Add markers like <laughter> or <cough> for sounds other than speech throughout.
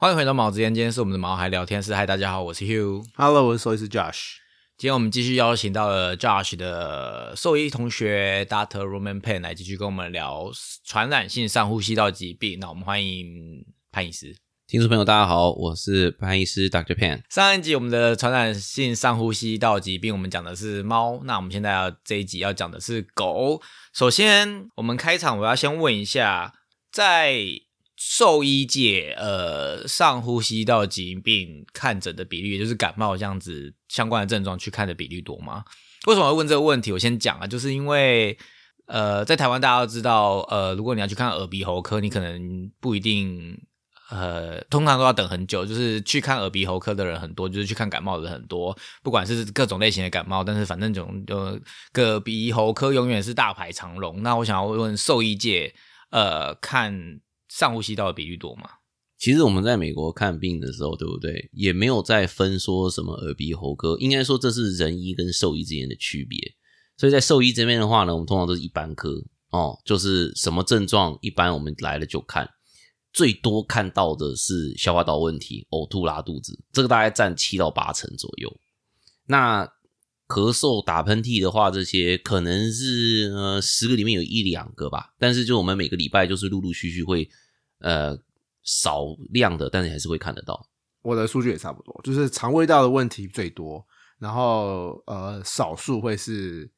欢迎回到毛之间，今天是我们的毛孩聊天室。嗨，大家好，我是 Hugh。Hello，我是兽医师 Josh。今天我们继续邀请到了 Josh 的兽医同学 Dr. Roman Pen 来继续跟我们聊传染性上呼吸道疾病。那我们欢迎潘医师。听众朋友，大家好，我是潘医师 Dr. Pan。上一集我们的传染性上呼吸道疾病，我们讲的是猫。那我们现在要这一集要讲的是狗。首先，我们开场我要先问一下，在兽医界，呃，上呼吸道疾病看诊的比率，也就是感冒这样子相关的症状去看的比率多吗？为什么会问这个问题？我先讲啊，就是因为呃，在台湾大家都知道，呃，如果你要去看耳鼻喉科，你可能不一定。呃，通常都要等很久，就是去看耳鼻喉科的人很多，就是去看感冒的人很多，不管是各种类型的感冒，但是反正总呃，耳鼻喉科永远是大排长龙。那我想要问兽医界，呃，看上呼吸道的比率多吗？其实我们在美国看病的时候，对不对？也没有在分说什么耳鼻喉科，应该说这是人医跟兽医之间的区别。所以在兽医这边的话呢，我们通常都是一般科哦，就是什么症状，一般我们来了就看。最多看到的是消化道问题，呕吐、拉肚子，这个大概占七到八成左右。那咳嗽、打喷嚏的话，这些可能是呃十个里面有一两个吧。但是就我们每个礼拜就是陆陆续续会呃少量的，但是还是会看得到。我的数据也差不多，就是肠胃道的问题最多，然后呃少数会是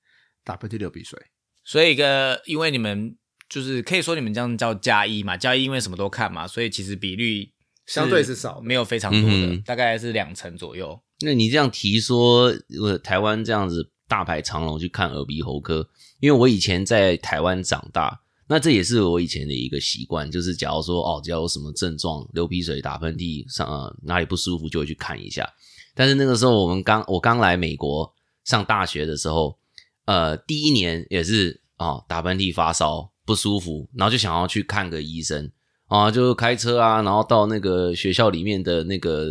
打喷嚏、流鼻水。所以一个，因为你们。就是可以说你们这样叫加一嘛，加一因为什么都看嘛，所以其实比率相对是少，没有非常多的，嗯、大概是两成左右。那你这样提说，呃，台湾这样子大排长龙去看耳鼻喉科，因为我以前在台湾长大，那这也是我以前的一个习惯，就是假如说哦，只要有什么症状，流鼻水、打喷嚏，上、呃、哪里不舒服就会去看一下。但是那个时候我们刚我刚来美国上大学的时候，呃，第一年也是啊、哦，打喷嚏、发烧。不舒服，然后就想要去看个医生啊，就开车啊，然后到那个学校里面的那个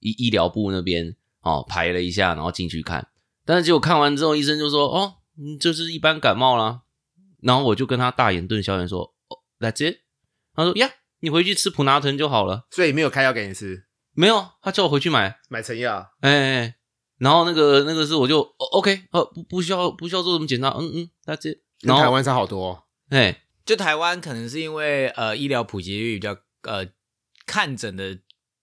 医医疗部那边哦排了一下，然后进去看，但是结果看完之后，医生就说：“哦，就是一般感冒啦。”然后我就跟他大眼瞪小眼说：“哦，That's it。”他说：“呀，你回去吃普拿疼就好了。”所以没有开药给你吃？没有，他叫我回去买买成药。哎、欸，然后那个那个是我就、哦、OK，呃，不不需要不需要做什么检查，嗯嗯，That's it。然后台湾差好多、哦。哎，就台湾可能是因为呃医疗普及率比较呃看诊的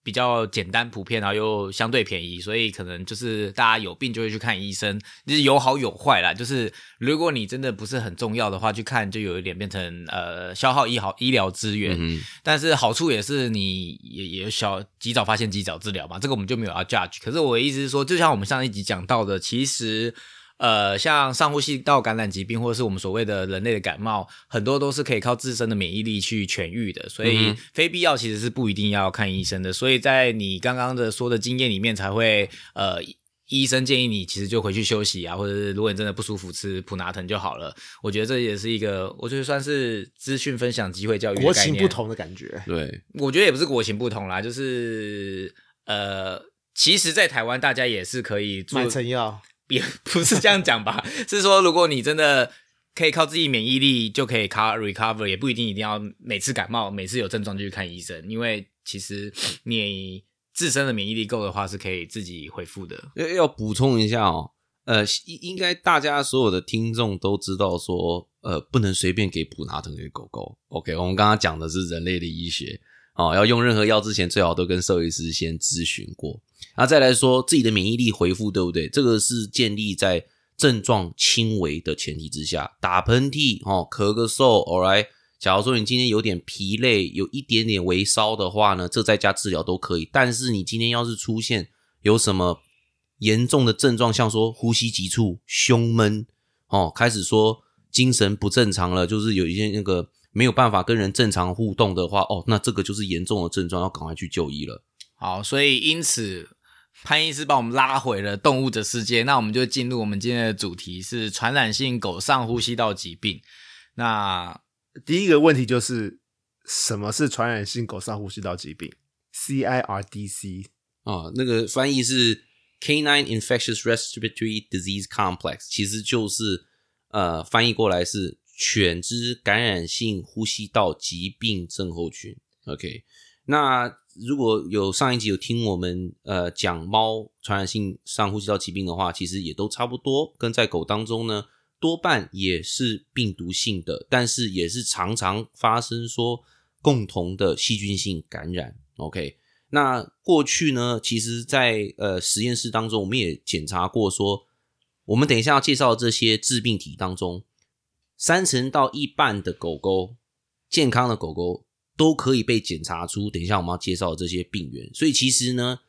比较简单普遍，然后又相对便宜，所以可能就是大家有病就会去看医生，就是有好有坏啦。就是如果你真的不是很重要的话，去看就有一点变成呃消耗医好医疗资源，嗯、但是好处也是你也也小及早发现及早治疗嘛，这个我们就没有要 judge。可是我的意思是说，就像我们上一集讲到的，其实。呃，像上呼吸道感染疾病，或者是我们所谓的人类的感冒，很多都是可以靠自身的免疫力去痊愈的，所以非必要其实是不一定要看医生的。所以在你刚刚的说的经验里面，才会呃，医生建议你其实就回去休息啊，或者是如果你真的不舒服，吃普拿疼就好了。我觉得这也是一个，我觉得算是资讯分享、机会教育国情不同的感觉。对，我觉得也不是国情不同啦，就是呃，其实，在台湾大家也是可以做买成药。也 <laughs> 不是这样讲吧，<laughs> 是说如果你真的可以靠自己免疫力就可以 recover，也不一定一定要每次感冒、每次有症状就去看医生，因为其实你自身的免疫力够的话，是可以自己恢复的。<laughs> 要要补充一下哦，呃，应应该大家所有的听众都知道说，呃，不能随便给普拿疼给狗狗。OK，我们刚刚讲的是人类的医学哦，要用任何药之前，最好都跟兽医师先咨询过。那再来说自己的免疫力恢复，对不对？这个是建立在症状轻微的前提之下，打喷嚏、哦咳个嗽，All right。假如说你今天有点疲累，有一点点微烧的话呢，这在家治疗都可以。但是你今天要是出现有什么严重的症状，像说呼吸急促、胸闷，哦，开始说精神不正常了，就是有一些那个没有办法跟人正常互动的话，哦，那这个就是严重的症状，要赶快去就医了。好，所以因此。潘医师把我们拉回了动物的世界，那我们就进入我们今天的主题是传染性狗上呼吸道疾病。那第一个问题就是什么是传染性狗上呼吸道疾病？CIRDC 啊，那个翻译是 Canine Infectious Respiratory Disease Complex，其实就是呃翻译过来是犬只感染性呼吸道疾病症候群。OK，那如果有上一集有听我们呃讲猫传染性上呼吸道疾病的话，其实也都差不多，跟在狗当中呢，多半也是病毒性的，但是也是常常发生说共同的细菌性感染。OK，那过去呢，其实在呃实验室当中，我们也检查过说，我们等一下要介绍这些致病体当中，三成到一半的狗狗，健康的狗狗。都可以被检查出，等一下我们要介绍的这些病源，所以其实呢，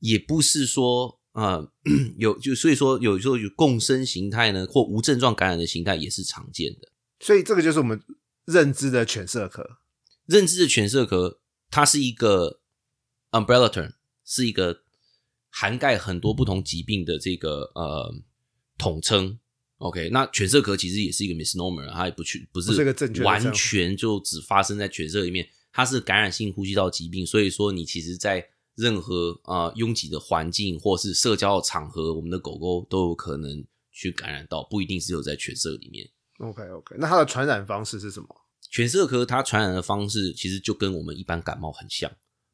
也不是说呃 <coughs> 有就所以说有时候有共生形态呢，或无症状感染的形态也是常见的。所以这个就是我们认知的犬舍壳，认知的犬舍壳，它是一个 umbrella term，是一个涵盖很多不同疾病的这个呃统称。OK，那犬舍壳其实也是一个 misnomer，它也不去不是完全就只发生在犬舍里面，它是感染性呼吸道疾病，所以说你其实在任何啊拥挤的环境或是社交场合，我们的狗狗都有可能去感染到，不一定是有在犬舍里面。OK OK，那它的传染方式是什么？犬舍壳它传染的方式其实就跟我们一般感冒很像。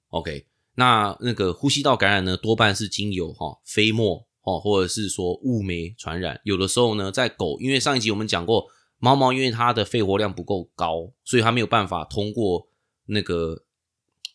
OK，那那个呼吸道感染呢，多半是经由哈飞沫。哦，或者是说雾霾传染，有的时候呢，在狗，因为上一集我们讲过，猫猫因为它的肺活量不够高，所以它没有办法通过那个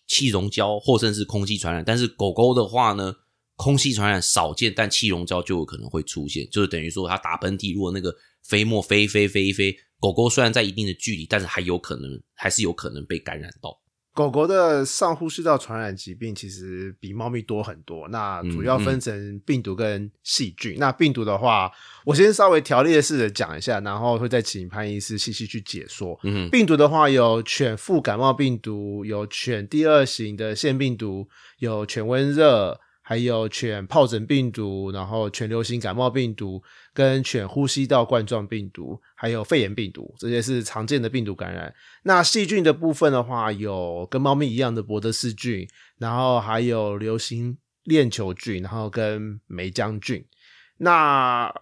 气溶胶或甚至空气传染。但是狗狗的话呢，空气传染少见，但气溶胶就有可能会出现，就是等于说它打喷嚏，如果那个飞沫飞飞飞飞，狗狗虽然在一定的距离，但是还有可能，还是有可能被感染到。狗狗的上呼吸道传染疾病其实比猫咪多很多，那主要分成病毒跟细菌。那病毒的话，我先稍微条列式的讲一下，然后会再请潘医师细细去解说。嗯，病毒的话有犬副感冒病毒，有犬第二型的腺病毒，有犬温热。还有犬疱疹病毒，然后犬流行感冒病毒，跟犬呼吸道冠状病毒，还有肺炎病毒，这些是常见的病毒感染。那细菌的部分的话，有跟猫咪一样的博德氏菌，然后还有流行链球菌，然后跟梅浆菌。那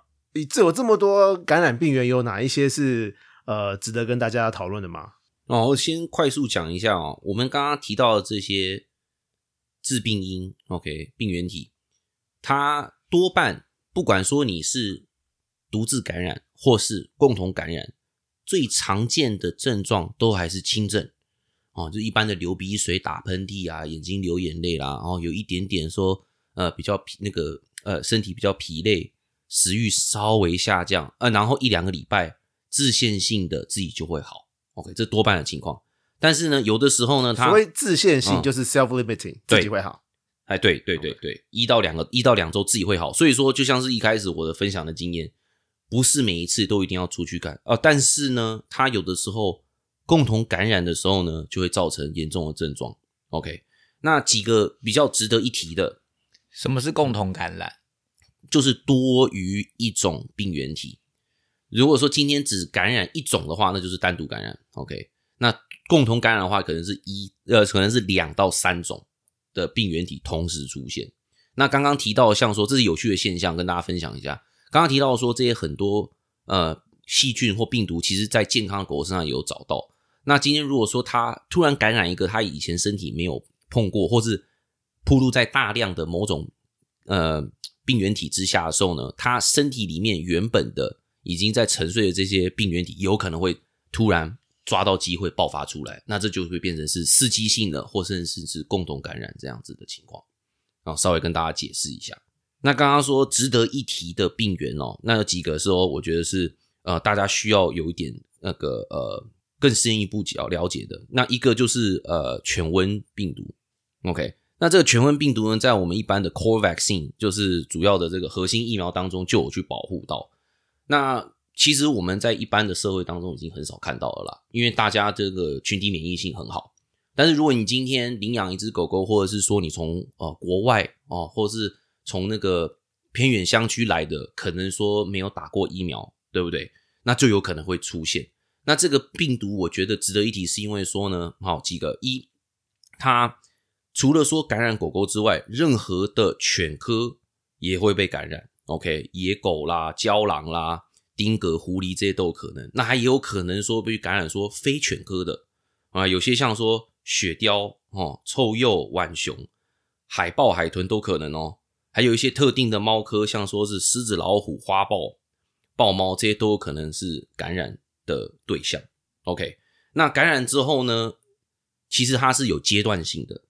这有这么多感染病源，有哪一些是呃值得跟大家讨论的吗？哦，我先快速讲一下哦，我们刚刚提到的这些。致病因，OK，病原体，它多半不管说你是独自感染或是共同感染，最常见的症状都还是轻症哦，就一般的流鼻水、打喷嚏啊、眼睛流眼泪啦，然后有一点点说呃比较疲那个呃身体比较疲累，食欲稍微下降，呃，然后一两个礼拜自限性的自己就会好，OK，这多半的情况。但是呢，有的时候呢，它所谓自限性就是 self limiting，自己会好。哎，对对对对，一到两个一到两周自己会好。所以说，就像是一开始我的分享的经验，不是每一次都一定要出去感啊。但是呢，它有的时候共同感染的时候呢，就会造成严重的症状。OK，那几个比较值得一提的，什么是共同感染？就是多于一种病原体。如果说今天只感染一种的话，那就是单独感染。OK。那共同感染的话，可能是一呃，可能是两到三种的病原体同时出现。那刚刚提到像说，这是有趣的现象，跟大家分享一下。刚刚提到说，这些很多呃细菌或病毒，其实在健康的狗身上也有找到。那今天如果说它突然感染一个它以前身体没有碰过，或是暴露在大量的某种呃病原体之下的时候呢，它身体里面原本的已经在沉睡的这些病原体，有可能会突然。抓到机会爆发出来，那这就会变成是刺激性的，或甚至是共同感染这样子的情况。然后稍微跟大家解释一下。那刚刚说值得一提的病源哦，那有几个时候我觉得是呃大家需要有一点那个呃更深一步要了解的。那一个就是呃犬瘟病毒。OK，那这个犬瘟病毒呢，在我们一般的 core vaccine 就是主要的这个核心疫苗当中就有去保护到。那其实我们在一般的社会当中已经很少看到了啦，因为大家这个群体免疫性很好。但是如果你今天领养一只狗狗，或者是说你从呃国外哦，或者是从那个偏远乡区来的，可能说没有打过疫苗，对不对？那就有可能会出现。那这个病毒，我觉得值得一提，是因为说呢，好几个一，它除了说感染狗狗之外，任何的犬科也会被感染。OK，野狗啦、郊狼啦。丁格、狐狸这些都有可能，那还有可能说被感染说非犬科的啊，有些像说雪貂哦，臭鼬、浣熊、海豹、海豚都可能哦。还有一些特定的猫科，像说是狮子、老虎、花豹、豹猫，这些都有可能是感染的对象。OK，那感染之后呢，其实它是有阶段性的。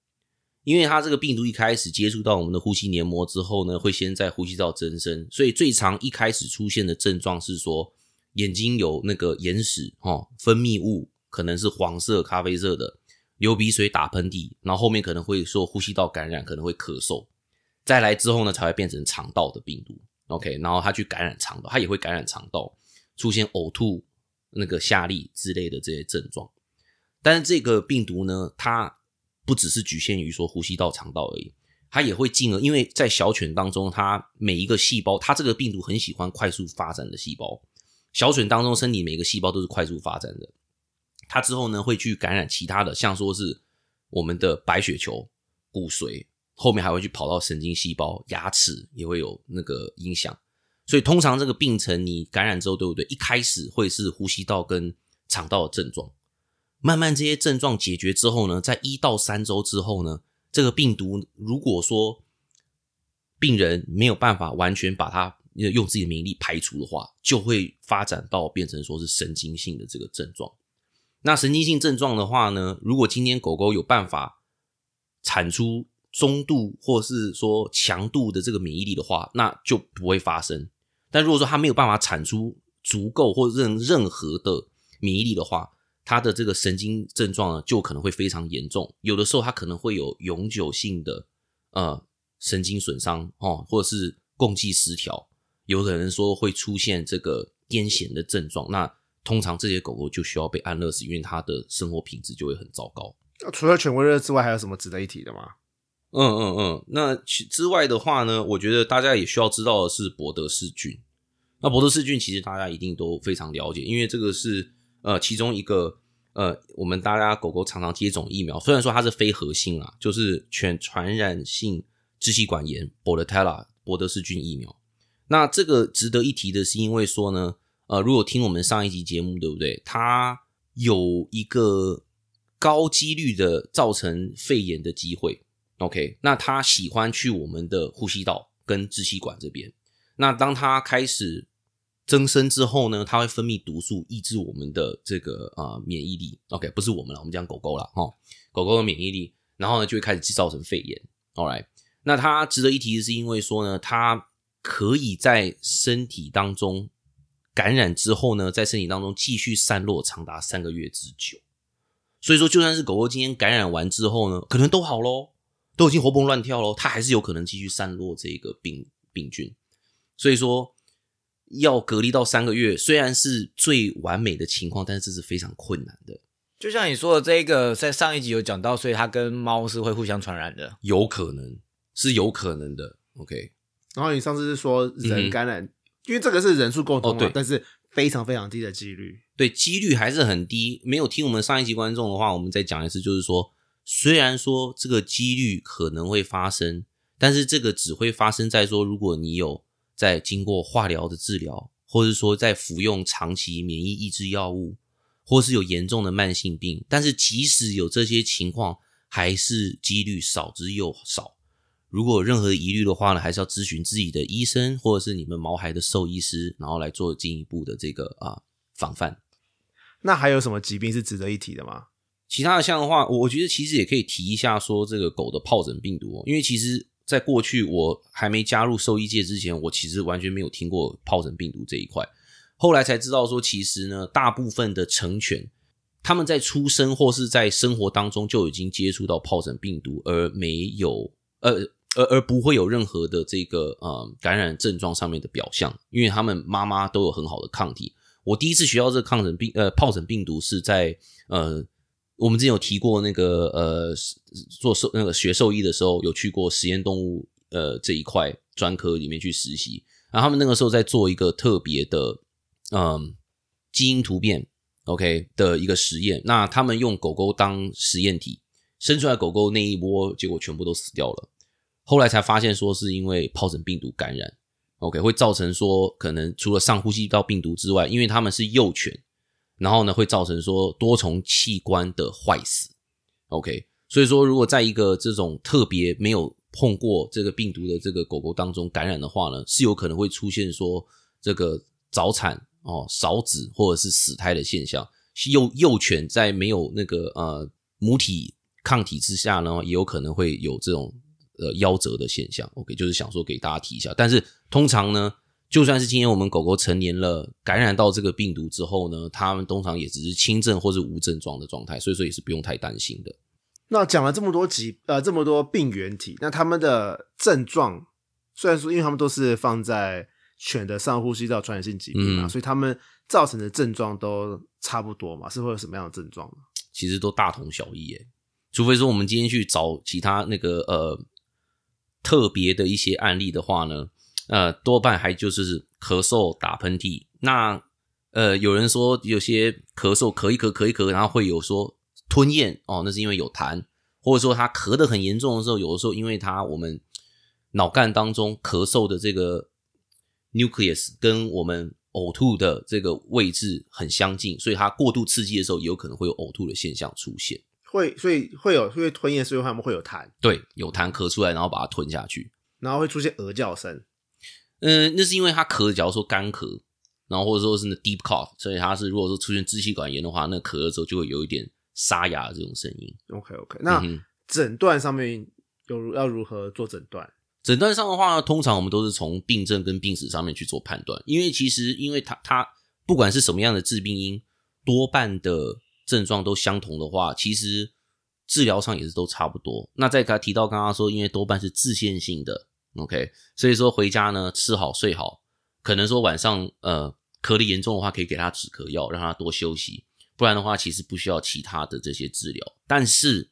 因为它这个病毒一开始接触到我们的呼吸黏膜之后呢，会先在呼吸道增生，所以最常一开始出现的症状是说眼睛有那个眼屎哦，分泌物可能是黄色、咖啡色的，流鼻水、打喷嚏，然后后面可能会说呼吸道感染，可能会咳嗽，再来之后呢才会变成肠道的病毒。OK，然后它去感染肠道，它也会感染肠道，出现呕吐、那个下痢之类的这些症状。但是这个病毒呢，它不只是局限于说呼吸道、肠道而已，它也会进而，因为在小犬当中，它每一个细胞，它这个病毒很喜欢快速发展的细胞。小犬当中，身体每个细胞都是快速发展的。它之后呢，会去感染其他的，像说是我们的白血球、骨髓，后面还会去跑到神经细胞、牙齿也会有那个影响。所以通常这个病程你感染之后，对不对？一开始会是呼吸道跟肠道的症状。慢慢这些症状解决之后呢，在一到三周之后呢，这个病毒如果说病人没有办法完全把它用自己的免疫力排除的话，就会发展到变成说是神经性的这个症状。那神经性症状的话呢，如果今天狗狗有办法产出中度或是说强度的这个免疫力的话，那就不会发生。但如果说它没有办法产出足够或任任何的免疫力的话，它的这个神经症状呢，就可能会非常严重。有的时候，它可能会有永久性的呃神经损伤哦，或者是共济失调。有的人说会出现这个癫痫的症状。那通常这些狗狗就需要被安乐死，因为它的生活品质就会很糟糕。除了犬瘟热之外，还有什么值得一提的吗？嗯嗯嗯。那之外的话呢，我觉得大家也需要知道的是博德氏菌。那博德氏菌其实大家一定都非常了解，因为这个是。呃，其中一个呃，我们大家狗狗常常接种疫苗，虽然说它是非核心啊，就是犬传染性支气管炎 （Bordetella） 博德氏菌疫苗。那这个值得一提的是，因为说呢，呃，如果听我们上一集节目，对不对？它有一个高几率的造成肺炎的机会。OK，那它喜欢去我们的呼吸道跟支气管这边。那当它开始增生之后呢，它会分泌毒素，抑制我们的这个啊免疫力。OK，不是我们了，我们讲狗狗了哈。狗狗的免疫力，然后呢就会开始造成肺炎。Alright，那它值得一提的是，因为说呢，它可以在身体当中感染之后呢，在身体当中继续散落长达三个月之久。所以说，就算是狗狗今天感染完之后呢，可能都好喽，都已经活蹦乱跳喽，它还是有可能继续散落这个病病菌。所以说。要隔离到三个月，虽然是最完美的情况，但是这是非常困难的。就像你说的，这个在上一集有讲到，所以它跟猫是会互相传染的，有可能是有可能的。OK，然后你上次是说人感染，因为这个是人数共通对，但是非常非常低的几率，对，几率还是很低。没有听我们上一集观众的话，我们再讲一次，就是说，虽然说这个几率可能会发生，但是这个只会发生在说，如果你有。在经过化疗的治疗，或者说在服用长期免疫抑制药物，或是有严重的慢性病，但是即使有这些情况，还是几率少之又少。如果有任何疑虑的话呢，还是要咨询自己的医生，或者是你们毛孩的兽医师，然后来做进一步的这个啊防范。那还有什么疾病是值得一提的吗？其他的像的话，我觉得其实也可以提一下，说这个狗的疱疹病毒，因为其实。在过去，我还没加入兽医界之前，我其实完全没有听过疱疹病毒这一块。后来才知道说，其实呢，大部分的成犬，他们在出生或是在生活当中就已经接触到疱疹病毒，而没有呃而而不会有任何的这个呃感染症状上面的表象，因为他们妈妈都有很好的抗体。我第一次学到这个抗疹病呃疱疹病毒是在呃。我们之前有提过那个呃，做兽那个学兽医的时候，有去过实验动物呃这一块专科里面去实习，然后他们那个时候在做一个特别的嗯基因突变 OK 的一个实验，那他们用狗狗当实验体生出来狗狗那一波，结果全部都死掉了，后来才发现说是因为疱疹病毒感染 OK 会造成说可能除了上呼吸道病毒之外，因为他们是幼犬。然后呢，会造成说多重器官的坏死，OK，所以说，如果在一个这种特别没有碰过这个病毒的这个狗狗当中感染的话呢，是有可能会出现说这个早产哦、少子或者是死胎的现象。幼幼犬在没有那个呃母体抗体之下呢，也有可能会有这种呃夭折的现象。OK，就是想说给大家提一下。但是通常呢，就算是今天我们狗狗成年了，感染到这个病毒之后呢，它们通常也只是轻症或是无症状的状态，所以说也是不用太担心的。那讲了这么多疾呃这么多病原体，那他们的症状虽然说，因为他们都是放在犬的上呼吸道传染性疾病嘛，嗯所以他们造成的症状都差不多嘛，是会有什么样的症状呢？其实都大同小异耶。除非说我们今天去找其他那个呃特别的一些案例的话呢，呃，多半还就是咳嗽、打喷嚏。那呃，有人说有些咳嗽咳一咳咳一咳，然后会有说吞咽哦，那是因为有痰，或者说他咳得很严重的时候，有的时候因为他我们脑干当中咳嗽的这个 nucleus 跟我们呕吐的这个位置很相近，所以它过度刺激的时候，也有可能会有呕吐的现象出现。会，所以会有会吞咽，所以他们会有痰，对，有痰咳出来，然后把它吞下去。然后会出现鹅叫声。嗯，那是因为它咳，假如说干咳，然后或者说是那 deep cough，所以它是如果说出现支气管炎的话，那咳的时候就会有一点沙哑的这种声音。OK OK，那诊断上面有要如何做诊断？诊断上的话呢，通常我们都是从病症跟病史上面去做判断，因为其实因为它它不管是什么样的致病因，多半的症状都相同的话，其实治疗上也是都差不多。那再他提到刚刚说，因为多半是自限性的，OK，所以说回家呢吃好睡好，可能说晚上呃咳得严重的话，可以给他止咳药，让他多休息，不然的话其实不需要其他的这些治疗，但是。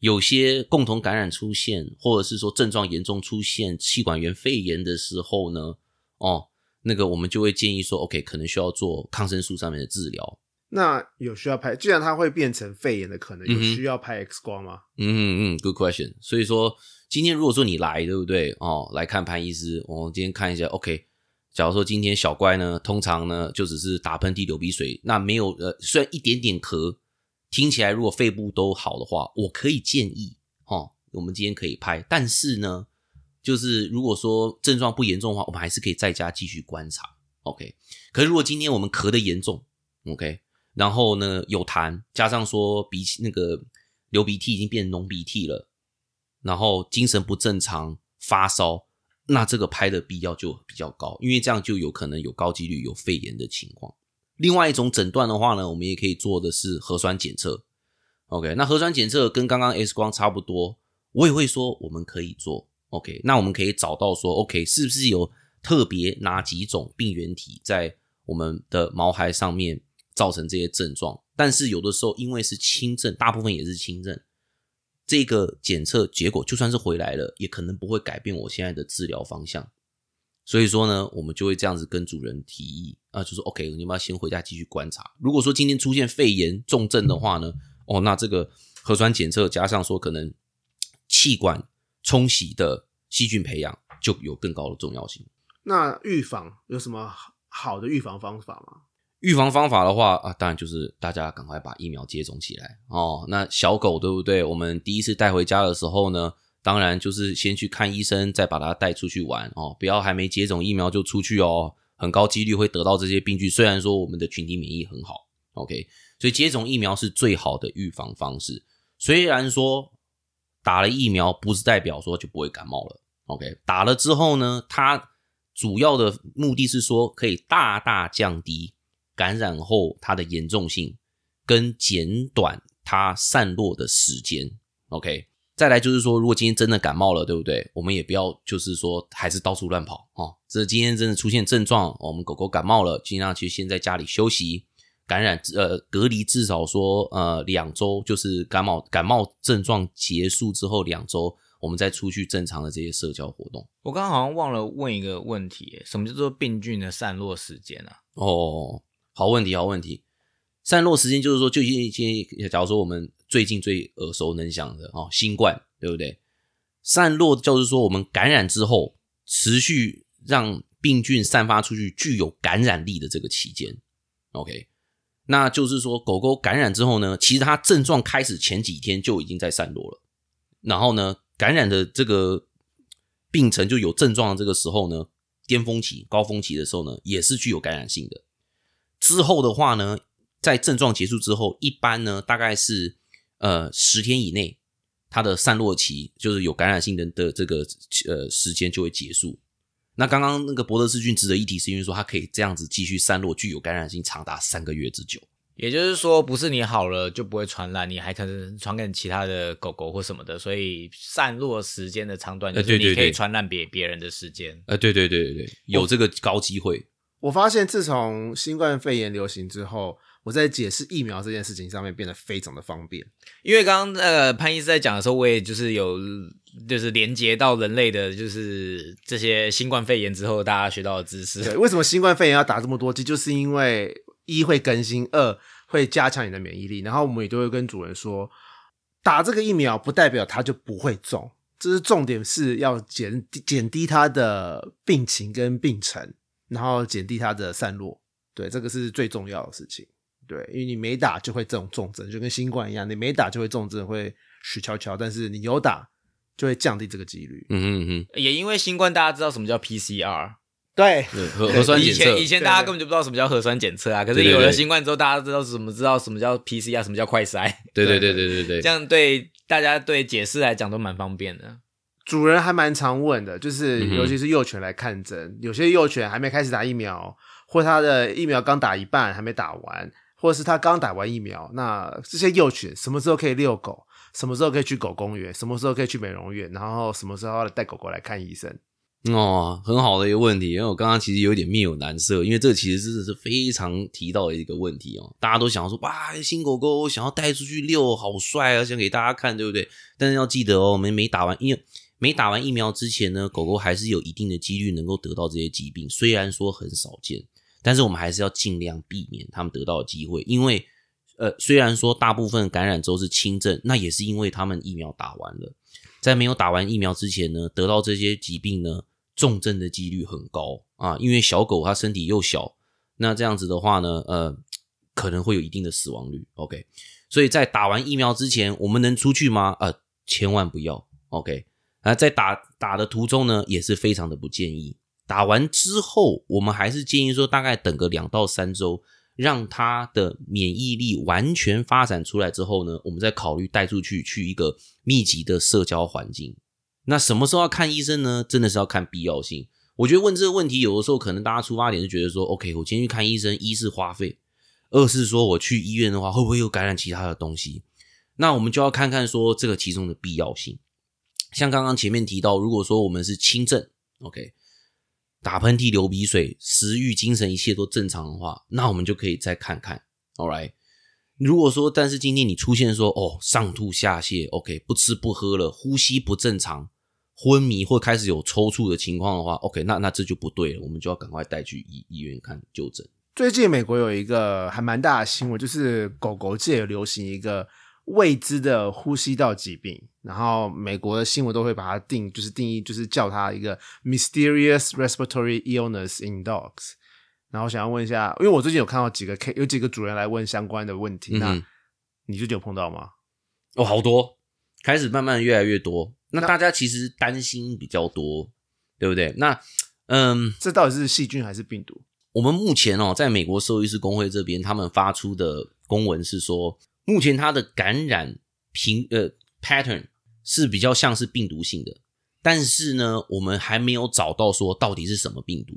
有些共同感染出现，或者是说症状严重出现气管炎肺炎的时候呢，哦，那个我们就会建议说，OK，可能需要做抗生素上面的治疗。那有需要拍？既然它会变成肺炎的可能，有需要拍 X 光吗？嗯嗯，Good question。所以说，今天如果说你来，对不对？哦，来看潘医师，我、们今天看一下，OK。假如说今天小乖呢，通常呢就只是打喷嚏、流鼻水，那没有呃，虽然一点点咳，听起来如果肺部都好的话，我可以建议，哦，我们今天可以拍。但是呢，就是如果说症状不严重的话，我们还是可以在家继续观察，OK。可是如果今天我们咳得严重，OK，然后呢有痰，加上说鼻那个流鼻涕已经变浓鼻涕了，然后精神不正常、发烧，那这个拍的必要就比较高，因为这样就有可能有高几率有肺炎的情况。另外一种诊断的话呢，我们也可以做的是核酸检测。OK，那核酸检测跟刚刚 X 光差不多，我也会说我们可以做。OK，那我们可以找到说，OK 是不是有特别哪几种病原体在我们的毛孩上面造成这些症状？但是有的时候因为是轻症，大部分也是轻症，这个检测结果就算是回来了，也可能不会改变我现在的治疗方向。所以说呢，我们就会这样子跟主人提议啊，就说 OK，你们要先回家继续观察。如果说今天出现肺炎重症的话呢，哦，那这个核酸检测加上说可能气管冲洗的细菌培养就有更高的重要性。那预防有什么好好的预防方法吗？预防方法的话啊，当然就是大家赶快把疫苗接种起来哦。那小狗对不对？我们第一次带回家的时候呢，当然就是先去看医生，再把它带出去玩哦，不要还没接种疫苗就出去哦，很高几率会得到这些病菌。虽然说我们的群体免疫很好，OK，所以接种疫苗是最好的预防方式。虽然说打了疫苗不是代表说就不会感冒了，OK，打了之后呢，它主要的目的是说可以大大降低感染后它的严重性，跟减短它散落的时间。OK，再来就是说，如果今天真的感冒了，对不对？我们也不要就是说还是到处乱跑哦。这今天真的出现症状，我们狗狗感冒了，尽量去先在家里休息，感染呃隔离至少说呃两周，就是感冒感冒症状结束之后两周，我们再出去正常的这些社交活动。我刚刚好像忘了问一个问题，什么叫做病菌的散落时间啊？哦，好问题，好问题。散落时间就是说，就一些，假如说我们最近最耳熟能详的哦，新冠，对不对？散落就是说，我们感染之后，持续让病菌散发出去，具有感染力的这个期间。OK，那就是说，狗狗感染之后呢，其实它症状开始前几天就已经在散落了。然后呢，感染的这个病程就有症状的这个时候呢，巅峰期、高峰期的时候呢，也是具有感染性的。之后的话呢，在症状结束之后，一般呢大概是呃十天以内，它的散落期就是有感染性的的这个呃时间就会结束。那刚刚那个博德氏菌值得一提，是因为说它可以这样子继续散落，具有感染性长达三个月之久。也就是说，不是你好了就不会传染，你还可能传给其他的狗狗或什么的，所以散落时间的长短就是你可以传染别别人的时间。呃，对对对对对，有这个高机会。我发现自从新冠肺炎流行之后，我在解释疫苗这件事情上面变得非常的方便。因为刚刚呃潘医师在讲的时候，我也就是有就是连接到人类的，就是这些新冠肺炎之后大家学到的知识。对，为什么新冠肺炎要打这么多剂？就是因为一会更新，二会加强你的免疫力。然后我们也都会跟主人说，打这个疫苗不代表它就不会中，这是重点是要减减低它的病情跟病程。然后减低它的散落，对，这个是最重要的事情。对，因为你没打就会这种重症，就跟新冠一样，你没打就会重症，会死翘翘。但是你有打，就会降低这个几率。嗯嗯嗯。也因为新冠，大家知道什么叫 PCR，对，核核酸检测。以前以前大家根本就不知道什么叫核酸检测啊。可是有了新冠之后，大家知道什么知道什么叫 PCR，什么叫快筛。对对对对对对。这样对大家对解释来讲都蛮方便的。主人还蛮常问的，就是尤其是幼犬来看诊，有些幼犬还没开始打疫苗，或它的疫苗刚打一半还没打完，或者是它刚打完疫苗，那这些幼犬什么时候可以遛狗？什么时候可以去狗公园？什么时候可以去美容院？然后什么时候要带狗狗来看医生？哦，很好的一个问题，因为我刚刚其实有点面有难色，因为这个其实真的是非常提到的一个问题哦。大家都想要说，哇，新狗狗想要带出去遛，好帅啊，想给大家看，对不对？但是要记得哦，我们没打完，因为。没打完疫苗之前呢，狗狗还是有一定的几率能够得到这些疾病，虽然说很少见，但是我们还是要尽量避免他们得到的机会。因为，呃，虽然说大部分感染都是轻症，那也是因为他们疫苗打完了，在没有打完疫苗之前呢，得到这些疾病呢，重症的几率很高啊。因为小狗它身体又小，那这样子的话呢，呃，可能会有一定的死亡率。OK，所以在打完疫苗之前，我们能出去吗？呃，千万不要。OK。啊，在打打的途中呢，也是非常的不建议。打完之后，我们还是建议说，大概等个两到三周，让他的免疫力完全发展出来之后呢，我们再考虑带出去去一个密集的社交环境。那什么时候要看医生呢？真的是要看必要性。我觉得问这个问题，有的时候可能大家出发点是觉得说，OK，我今天去看医生，一是花费，二是说我去医院的话，会不会又感染其他的东西？那我们就要看看说这个其中的必要性。像刚刚前面提到，如果说我们是轻症，OK，打喷嚏、流鼻水、食欲、精神一切都正常的话，那我们就可以再看看，All right。如果说，但是今天你出现说，哦，上吐下泻，OK，不吃不喝了，呼吸不正常，昏迷或开始有抽搐的情况的话，OK，那那这就不对了，我们就要赶快带去医医院看就诊。最近美国有一个还蛮大的新闻，就是狗狗界流行一个。未知的呼吸道疾病，然后美国的新闻都会把它定，就是定义，就是叫它一个 mysterious respiratory illness in dogs。然后想要问一下，因为我最近有看到几个 K，有几个主人来问相关的问题，那你最近有碰到吗？哦，好多，开始慢慢越来越多。那大家其实担心比较多，对不对？那嗯，这到底是细菌还是病毒？我们目前哦，在美国兽医师工会这边，他们发出的公文是说。目前它的感染频呃 pattern 是比较像是病毒性的，但是呢，我们还没有找到说到底是什么病毒。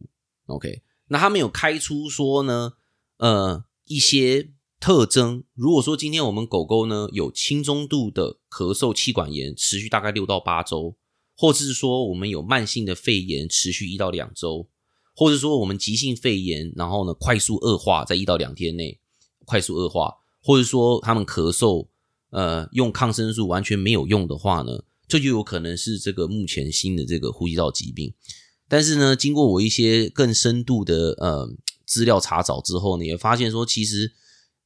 OK，那他们有开出说呢，呃，一些特征。如果说今天我们狗狗呢有轻中度的咳嗽、气管炎，持续大概六到八周，或者是说我们有慢性的肺炎，持续一到两周，或者说我们急性肺炎，然后呢快速恶化，在一到两天内快速恶化。或者说他们咳嗽，呃，用抗生素完全没有用的话呢，这就有可能是这个目前新的这个呼吸道疾病。但是呢，经过我一些更深度的呃资料查找之后呢，也发现说，其实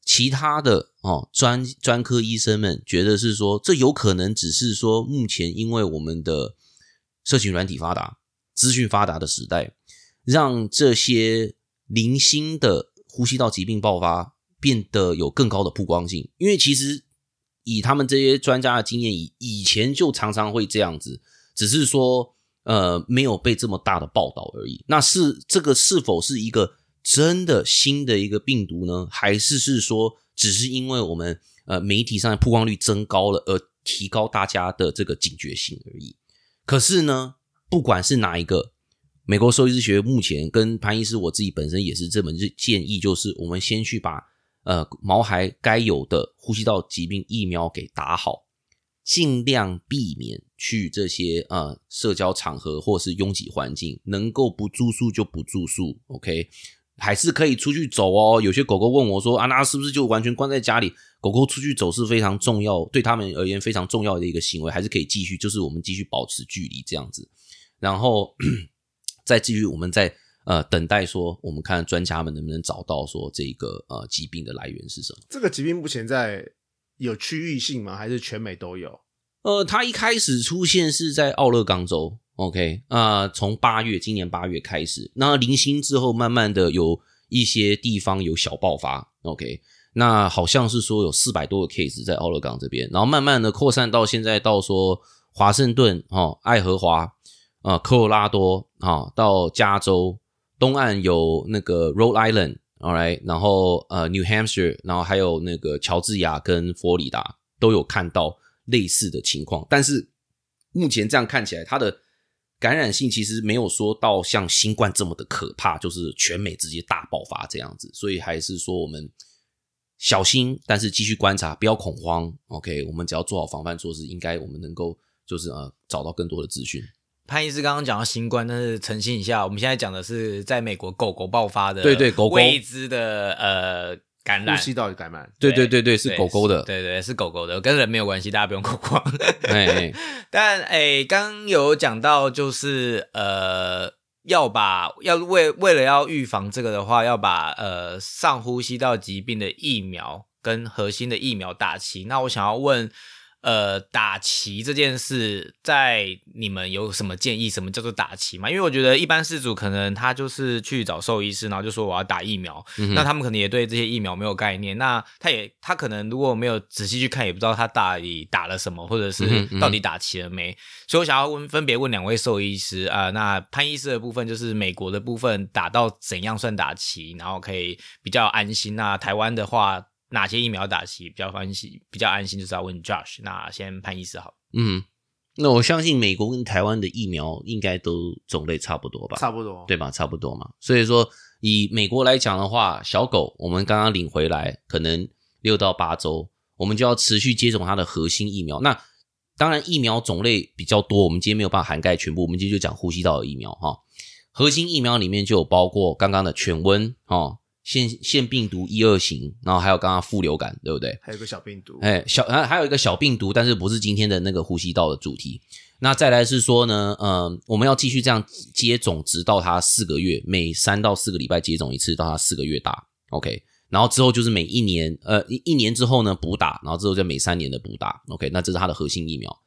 其他的哦专专科医生们觉得是说，这有可能只是说目前因为我们的社群软体发达、资讯发达的时代，让这些零星的呼吸道疾病爆发。变得有更高的曝光性，因为其实以他们这些专家的经验，以以前就常常会这样子，只是说呃没有被这么大的报道而已。那是这个是否是一个真的新的一个病毒呢？还是是说只是因为我们呃媒体上的曝光率增高了，而提高大家的这个警觉性而已？可是呢，不管是哪一个，美国兽医师学目前跟潘医师我自己本身也是这么建议，就是我们先去把呃毛孩该有的呼吸道疾病疫苗给打好，尽量避免去这些呃社交场合或是拥挤环境，能够不住宿就不住宿，OK，还是可以出去走哦。有些狗狗问我说：“啊，那是不是就完全关在家里？”狗狗出去走是非常重要，对他们而言非常重要的一个行为，还是可以继续，就是我们继续保持距离这样子，然后 <clears throat> 再继续我们在呃等待说，我们看专家们能不能找到说这个呃疾病的来源是什么？这个疾病目前在有区域性吗？还是全美都有？呃，它一开始出现是在奥勒冈州，OK 啊，从八月今年八月开始，那零星之后，慢慢的有一些地方有小爆发，OK。那好像是说有四百多个 case 在奥勒冈这边，然后慢慢的扩散到现在到说华盛顿、哈爱荷华、啊科罗拉多、啊到加州东岸有那个 Rhode Island，all right，然后呃 New Hampshire，然后还有那个乔治亚跟佛罗里达都有看到类似的情况，但是目前这样看起来，它的感染性其实没有说到像新冠这么的可怕，就是全美直接大爆发这样子，所以还是说我们。小心，但是继续观察，不要恐慌。OK，我们只要做好防范措施，应该我们能够就是呃找到更多的资讯。潘医师刚刚讲到新冠，但是澄清一下，我们现在讲的是在美国狗狗爆发的，对对，狗狗未知的呃感染，呼吸道感染，对对对对，是狗狗的，对对是狗狗的，跟人没有关系，大家不用恐慌。哎，但哎，<laughs> 刚有讲到就是呃。要把要为为了要预防这个的话，要把呃上呼吸道疾病的疫苗跟核心的疫苗打齐。那我想要问。呃，打旗这件事，在你们有什么建议？什么叫做打旗嘛？因为我觉得一般事主可能他就是去找兽医师，然后就说我要打疫苗，那他们可能也对这些疫苗没有概念。那他也他可能如果没有仔细去看，也不知道他到底打了什么，或者是到底打齐了没。所以我想要问，分别问两位兽医师啊，那潘医师的部分就是美国的部分打到怎样算打齐，然后可以比较安心。那台湾的话。哪些疫苗打齐比较安心？比较安心就是要问 Josh。那先潘医师好。嗯，那我相信美国跟台湾的疫苗应该都种类差不多吧？差不多，对吧？差不多嘛。所以说，以美国来讲的话，小狗我们刚刚领回来，可能六到八周，我们就要持续接种它的核心疫苗。那当然，疫苗种类比较多，我们今天没有办法涵盖全部。我们今天就讲呼吸道的疫苗哈。核心疫苗里面就有包括刚刚的犬瘟哈。腺腺病毒一二型，然后还有刚刚副流感，对不对？还有个小病毒，哎，小还还有一个小病毒，但是不是今天的那个呼吸道的主题。那再来是说呢，嗯，我们要继续这样接种，直到它四个月，每三到四个礼拜接种一次，到它四个月大，OK。然后之后就是每一年，呃，一一年之后呢补打，然后之后再每三年的补打，OK。那这是它的核心疫苗。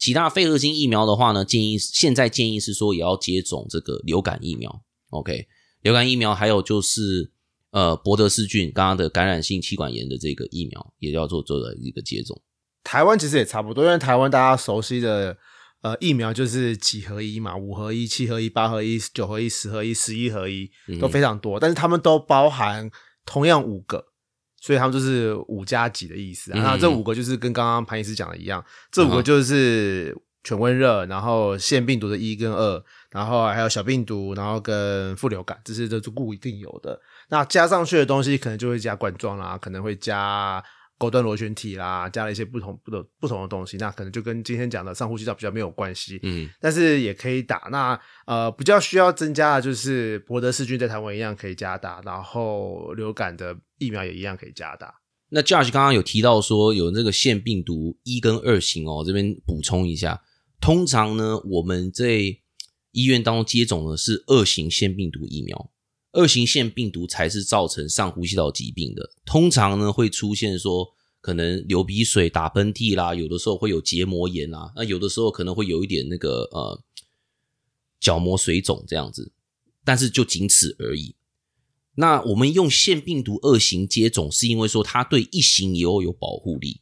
其他非核心疫苗的话呢，建议现在建议是说也要接种这个流感疫苗，OK。流感疫苗还有就是。呃，博德氏菌刚刚的感染性气管炎的这个疫苗也要做做的一个接种。台湾其实也差不多，因为台湾大家熟悉的呃疫苗就是几合一嘛，五合一、七合一、八合一、九合一、十合一、十一合一都非常多，但是他们都包含同样五个，所以他们就是五加几的意思。那这五个就是跟刚刚潘医师讲的一样，这五个就是犬瘟热，然后腺病毒的一跟二，然后还有小病毒，然后跟副流感，这是这是固定有的。那加上去的东西，可能就会加冠状啦，可能会加高端螺旋体啦，加了一些不同不的不同的东西。那可能就跟今天讲的上呼吸道比较没有关系。嗯，但是也可以打。那呃，比较需要增加的就是博德氏菌在台湾一样可以加打，然后流感的疫苗也一样可以加打。那 Josh 刚刚有提到说有这个腺病毒一跟二型哦，这边补充一下，通常呢我们在医院当中接种的是二型腺病毒疫苗。二型腺病毒才是造成上呼吸道疾病的，通常呢会出现说可能流鼻水、打喷嚏啦，有的时候会有结膜炎啊，那有的时候可能会有一点那个呃角膜水肿这样子，但是就仅此而已。那我们用腺病毒二型接种，是因为说它对一型也有有保护力。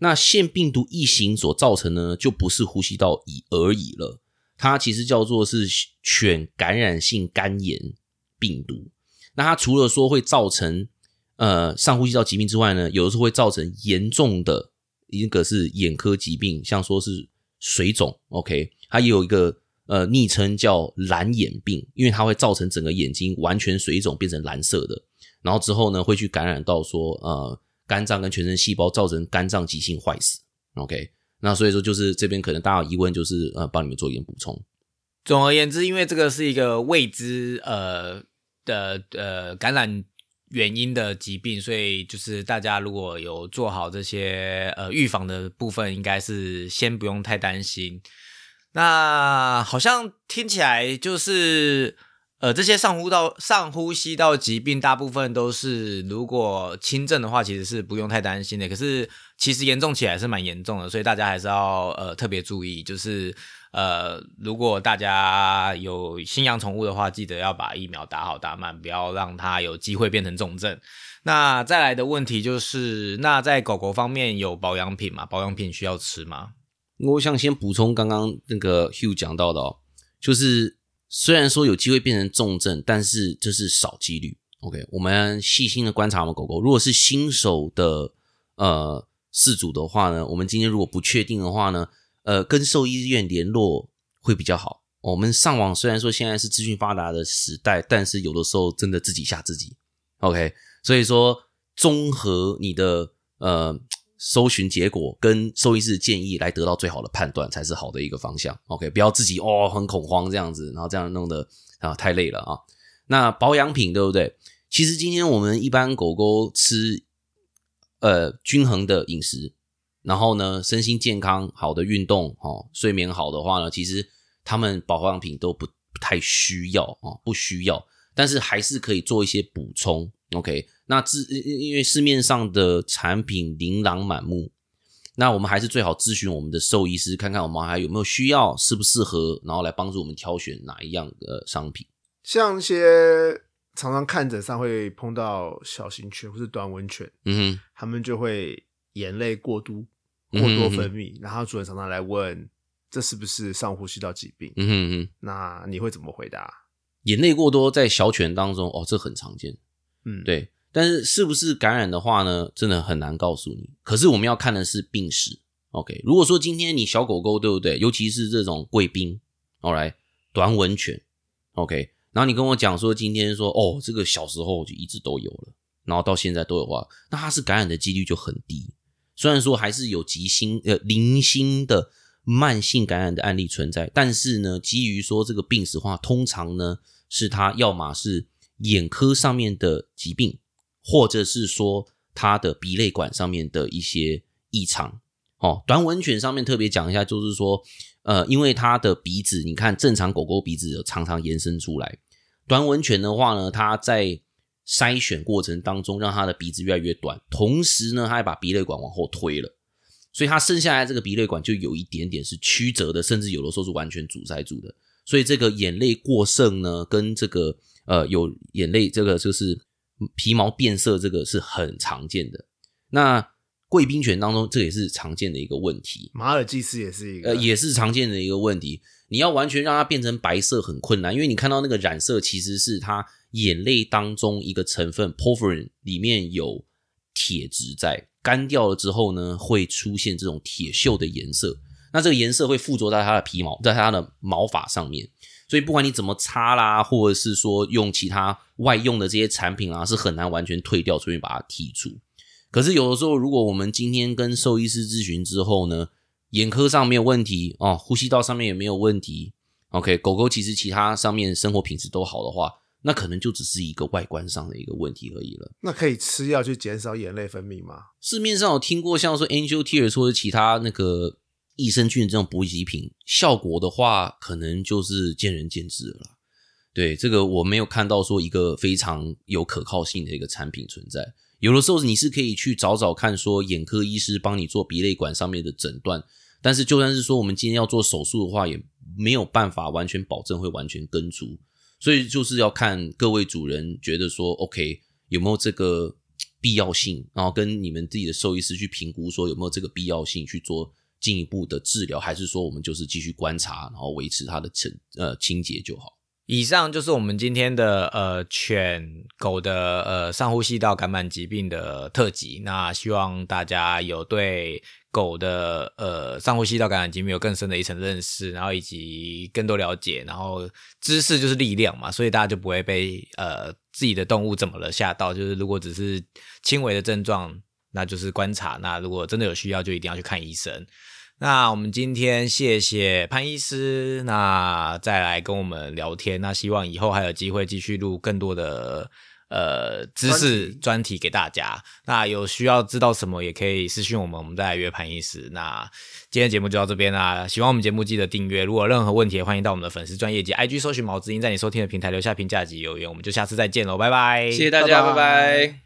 那腺病毒异型所造成呢，就不是呼吸道已而已了，它其实叫做是犬感染性肝炎病毒。那它除了说会造成呃上呼吸道疾病之外呢，有的时候会造成严重的一个是眼科疾病，像说是水肿。OK，它也有一个呃昵称叫蓝眼病，因为它会造成整个眼睛完全水肿变成蓝色的，然后之后呢会去感染到说呃。肝脏跟全身细胞造成肝脏急性坏死，OK，那所以说就是这边可能大家有疑问，就是呃帮你们做一点补充。总而言之，因为这个是一个未知呃的呃感染原因的疾病，所以就是大家如果有做好这些呃预防的部分，应该是先不用太担心。那好像听起来就是。呃，这些上呼道上呼吸道疾病，大部分都是如果轻症的话，其实是不用太担心的。可是其实严重起来是蛮严重的，所以大家还是要呃特别注意。就是呃，如果大家有新养宠物的话，记得要把疫苗打好打满，不要让它有机会变成重症。那再来的问题就是，那在狗狗方面有保养品吗？保养品需要吃吗？我想先补充刚刚那个 Hugh 讲到的哦，就是。虽然说有机会变成重症，但是这是少几率。OK，我们细心的观察我们狗狗，如果是新手的呃饲主的话呢，我们今天如果不确定的话呢，呃，跟兽医院联络会比较好。我们上网虽然说现在是资讯发达的时代，但是有的时候真的自己吓自己。OK，所以说综合你的呃。搜寻结果跟兽医师的建议来得到最好的判断才是好的一个方向。OK，不要自己哦很恐慌这样子，然后这样弄得啊太累了啊。那保养品对不对？其实今天我们一般狗狗吃呃均衡的饮食，然后呢身心健康、好的运动、哦睡眠好的话呢，其实他们保养品都不不太需要哦，不需要，但是还是可以做一些补充。OK。那自因为市面上的产品琳琅满目，那我们还是最好咨询我们的兽医师，看看我们还有没有需要，适不适合，然后来帮助我们挑选哪一样的商品。像一些常常看诊上会碰到小型犬或是短吻犬，嗯哼，他们就会眼泪过度、过多分泌，然后主人常常来问这是不是上呼吸道疾病？嗯哼哼，那你会怎么回答？眼泪过多在小犬当中，哦，这很常见。嗯，对。但是是不是感染的话呢？真的很难告诉你。可是我们要看的是病史。OK，如果说今天你小狗狗对不对？尤其是这种贵宾，哦来短吻犬，OK，然后你跟我讲说今天说哦，这个小时候就一直都有了，然后到现在都有话，那它是感染的几率就很低。虽然说还是有急性呃零星的慢性感染的案例存在，但是呢，基于说这个病史话，通常呢是它要么是眼科上面的疾病。或者是说它的鼻泪管上面的一些异常，哦，短吻犬上面特别讲一下，就是说，呃，因为它的鼻子，你看正常狗狗鼻子常常延伸出来，短吻犬的话呢，它在筛选过程当中让他的鼻子越来越短，同时呢，他还把鼻泪管往后推了，所以他剩下来这个鼻泪管就有一点点是曲折的，甚至有的时候是完全阻塞住的，所以这个眼泪过剩呢，跟这个呃有眼泪这个就是。皮毛变色这个是很常见的，那贵宾犬当中这也是常见的一个问题。马尔济斯也是一个，呃，也是常见的一个问题。你要完全让它变成白色很困难，因为你看到那个染色其实是它眼泪当中一个成分 porphyrin 里面有铁质在，干掉了之后呢，会出现这种铁锈的颜色。那这个颜色会附着在它的皮毛，在它的毛发上面。所以不管你怎么擦啦，或者是说用其他外用的这些产品啊，是很难完全退掉，所以把它剔除。可是有的时候，如果我们今天跟兽医师咨询之后呢，眼科上没有问题哦，呼吸道上面也没有问题，OK，狗狗其实其他上面生活品质都好的话，那可能就只是一个外观上的一个问题而已了。那可以吃药去减少眼泪分泌吗？市面上有听过像说 Angel Tears 或者其他那个。益生菌这种补给品效果的话，可能就是见仁见智了。对这个，我没有看到说一个非常有可靠性的一个产品存在。有的时候你是可以去找找看，说眼科医师帮你做鼻泪管上面的诊断。但是就算是说我们今天要做手术的话，也没有办法完全保证会完全根除。所以就是要看各位主人觉得说，OK 有没有这个必要性，然后跟你们自己的兽医师去评估说有没有这个必要性去做进一步的治疗，还是说我们就是继续观察，然后维持它的清呃清洁就好。以上就是我们今天的呃犬狗的呃上呼吸道感染疾病的特辑。那希望大家有对狗的呃上呼吸道感染疾病有更深的一层认识，然后以及更多了解。然后知识就是力量嘛，所以大家就不会被呃自己的动物怎么了吓到。就是如果只是轻微的症状，那就是观察。那如果真的有需要，就一定要去看医生。那我们今天谢谢潘医师，那再来跟我们聊天。那希望以后还有机会继续录更多的呃知识专题给大家。那有需要知道什么，也可以私信我们，我们再来约潘医师。那今天节目就到这边啦。喜欢我们节目，记得订阅。如果有任何问题，欢迎到我们的粉丝专业及 IG 搜寻毛子英，在你收听的平台留下评价及留言。我们就下次再见喽，拜拜！谢谢大家，拜拜。